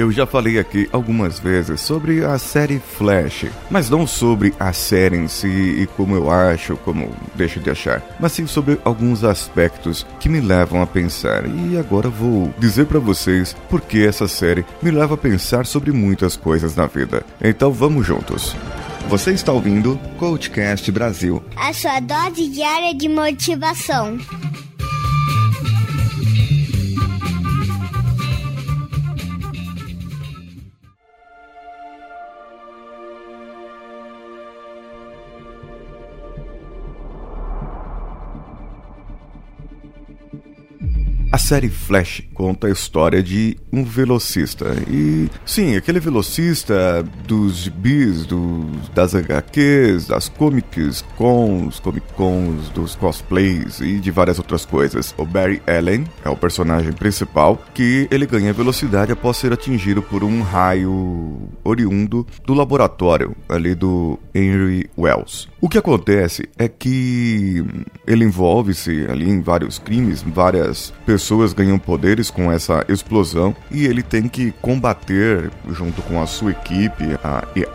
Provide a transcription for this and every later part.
Eu já falei aqui algumas vezes sobre a série Flash, mas não sobre a série em si e como eu acho, como deixo de achar, mas sim sobre alguns aspectos que me levam a pensar. E agora vou dizer para vocês por que essa série me leva a pensar sobre muitas coisas na vida. Então vamos juntos. Você está ouvindo Coachcast Brasil. A sua dose diária de motivação. Série Flash conta a história de um velocista. E sim, aquele velocista dos bis, do, das HQs, das comics cons, comic cons, dos cosplays e de várias outras coisas. O Barry Allen é o personagem principal, que ele ganha velocidade após ser atingido por um raio oriundo do laboratório ali do Henry Wells. O que acontece é que ele envolve-se ali em vários crimes, várias pessoas ganham poderes com essa explosão e ele tem que combater junto com a sua equipe,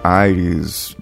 a Iris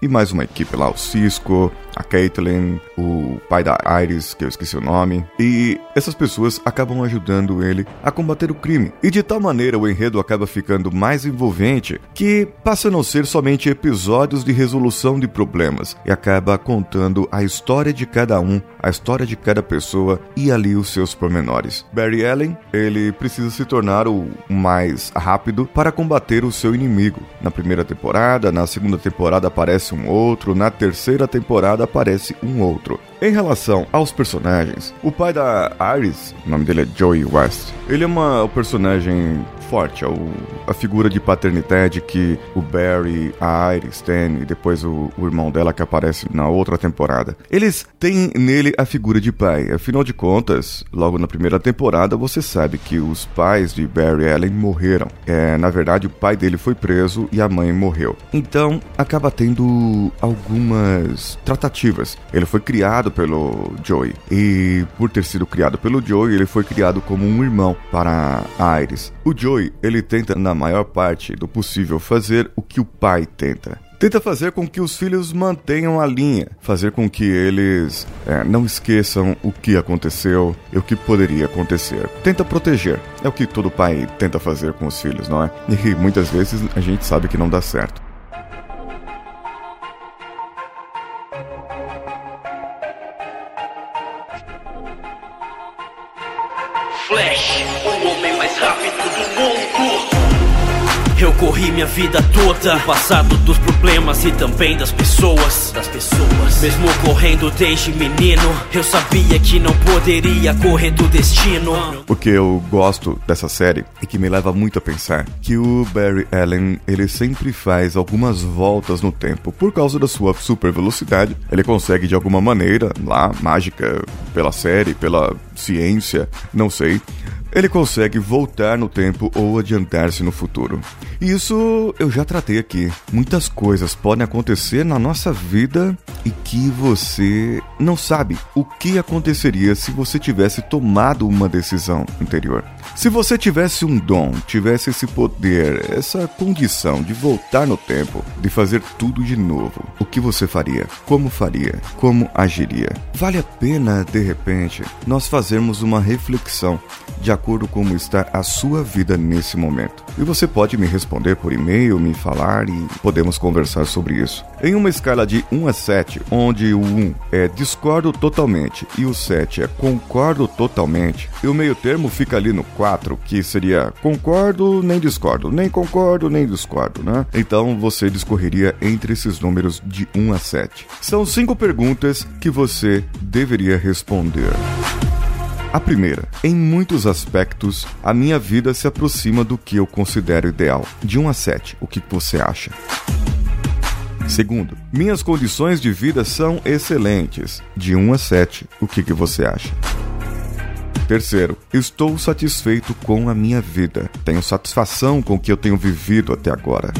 e mais uma equipe lá, o Cisco, a Caitlyn, o pai da Iris, que eu esqueci o nome, e essas pessoas acabam ajudando ele a combater o crime. E de tal maneira o enredo acaba ficando mais envolvente que passa a não ser somente episódios de resolução de problemas e acaba contando a história de cada um, a história de cada pessoa e ali os seus pormenores. Barry Allen, ele precisa se tornar o mais rápido para combater o seu inimigo. Na primeira temporada, na segunda temporada aparece um outro, na terceira temporada aparece um outro. Em relação aos personagens, o pai da Iris, o nome dele é Joey West, ele é uma, o personagem forte, é o, a figura de paternidade que o Barry, a Iris tem e depois o, o, irmão dela que aparece na outra temporada. Eles têm nele a figura de pai. Afinal de contas, logo na primeira temporada você sabe que os pais de Barry Allen morreram. É, na verdade, o pai dele foi preso e a mãe morreu. Então acaba tendo algumas tratativas. Ele foi criado pelo Joey e por ter sido criado pelo Joey, ele foi criado como um irmão para Iris. O Joey, ele tenta na maior parte do possível fazer o que o pai tenta. Tenta fazer com que os filhos mantenham a linha, fazer com que eles é, não esqueçam o que aconteceu e o que poderia acontecer. Tenta proteger. É o que todo pai tenta fazer com os filhos, não é? E muitas vezes a gente sabe que não dá certo. Flash, o homem mais rápido do mundo. Eu corri minha vida toda, passado dos problemas e também das pessoas, das pessoas. Mesmo correndo desde menino, eu sabia que não poderia correr do destino. O que eu gosto dessa série e que me leva muito a pensar que o Barry Allen, ele sempre faz algumas voltas no tempo por causa da sua super velocidade. Ele consegue de alguma maneira, lá, mágica, pela série, pela ciência, não sei, ele consegue voltar no tempo ou adiantar-se no futuro. Isso eu já tratei aqui. Muitas coisas podem acontecer na nossa vida e que você não sabe o que aconteceria se você tivesse tomado uma decisão anterior. Se você tivesse um dom, tivesse esse poder, essa condição de voltar no tempo, de fazer tudo de novo, o que você faria? Como faria? Como agiria? Vale a pena, de repente, nós fazermos uma reflexão de acordo com como está a sua vida nesse momento. E você pode me responder por e-mail, me falar e podemos conversar sobre isso. Em uma escala de 1 a 7, onde o 1 é discordo totalmente e o 7 é concordo totalmente, e o meio termo fica ali no 4, que seria concordo nem discordo, nem concordo nem discordo, né? Então você discorreria entre esses números de 1 a 7. São cinco perguntas que você deveria responder. A primeira, em muitos aspectos, a minha vida se aproxima do que eu considero ideal. De 1 a 7, o que você acha? Segundo, minhas condições de vida são excelentes. De 1 a 7, o que, que você acha? Terceiro, estou satisfeito com a minha vida. Tenho satisfação com o que eu tenho vivido até agora.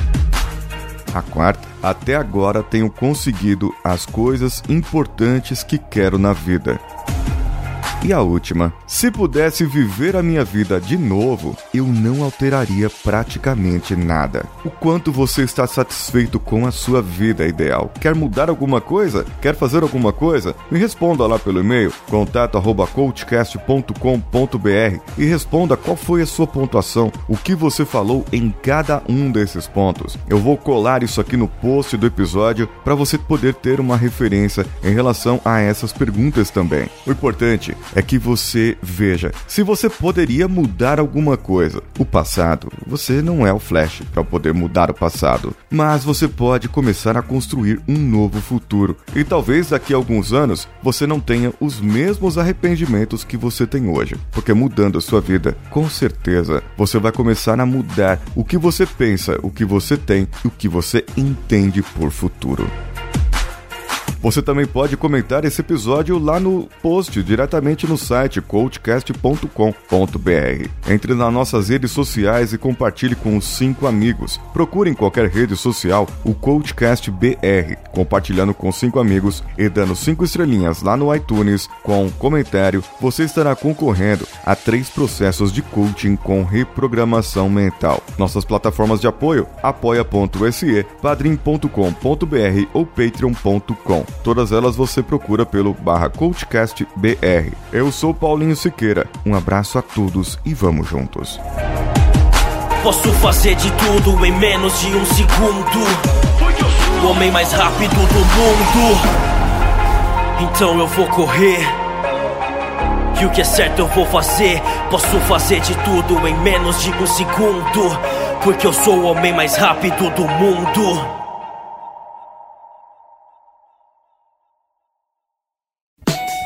A quarta, até agora tenho conseguido as coisas importantes que quero na vida. E a última: se pudesse viver a minha vida de novo, eu não alteraria praticamente nada. O quanto você está satisfeito com a sua vida ideal? Quer mudar alguma coisa? Quer fazer alguma coisa? Me responda lá pelo e-mail contato@coachcast.com.br e responda qual foi a sua pontuação, o que você falou em cada um desses pontos. Eu vou colar isso aqui no post do episódio para você poder ter uma referência em relação a essas perguntas também. O importante é que você veja se você poderia mudar alguma coisa. O passado, você não é o Flash para poder mudar o passado, mas você pode começar a construir um novo futuro. E talvez daqui a alguns anos você não tenha os mesmos arrependimentos que você tem hoje, porque mudando a sua vida, com certeza você vai começar a mudar o que você pensa, o que você tem e o que você entende por futuro. Você também pode comentar esse episódio lá no post, diretamente no site coachcast.com.br. Entre nas nossas redes sociais e compartilhe com os cinco amigos. Procure em qualquer rede social o Coachcast BR, compartilhando com cinco amigos e dando cinco estrelinhas lá no iTunes com comentário. Você estará concorrendo a três processos de coaching com reprogramação mental. Nossas plataformas de apoio: apoia.se, padrim.com.br ou patreon.com. Todas elas você procura pelo barra CoachCastBR. Eu sou Paulinho Siqueira. Um abraço a todos e vamos juntos. Posso fazer de tudo em menos de um segundo. O homem mais rápido do mundo. Então eu vou correr. E o que é certo eu vou fazer. Posso fazer de tudo em menos de um segundo. Porque eu sou o homem mais rápido do mundo.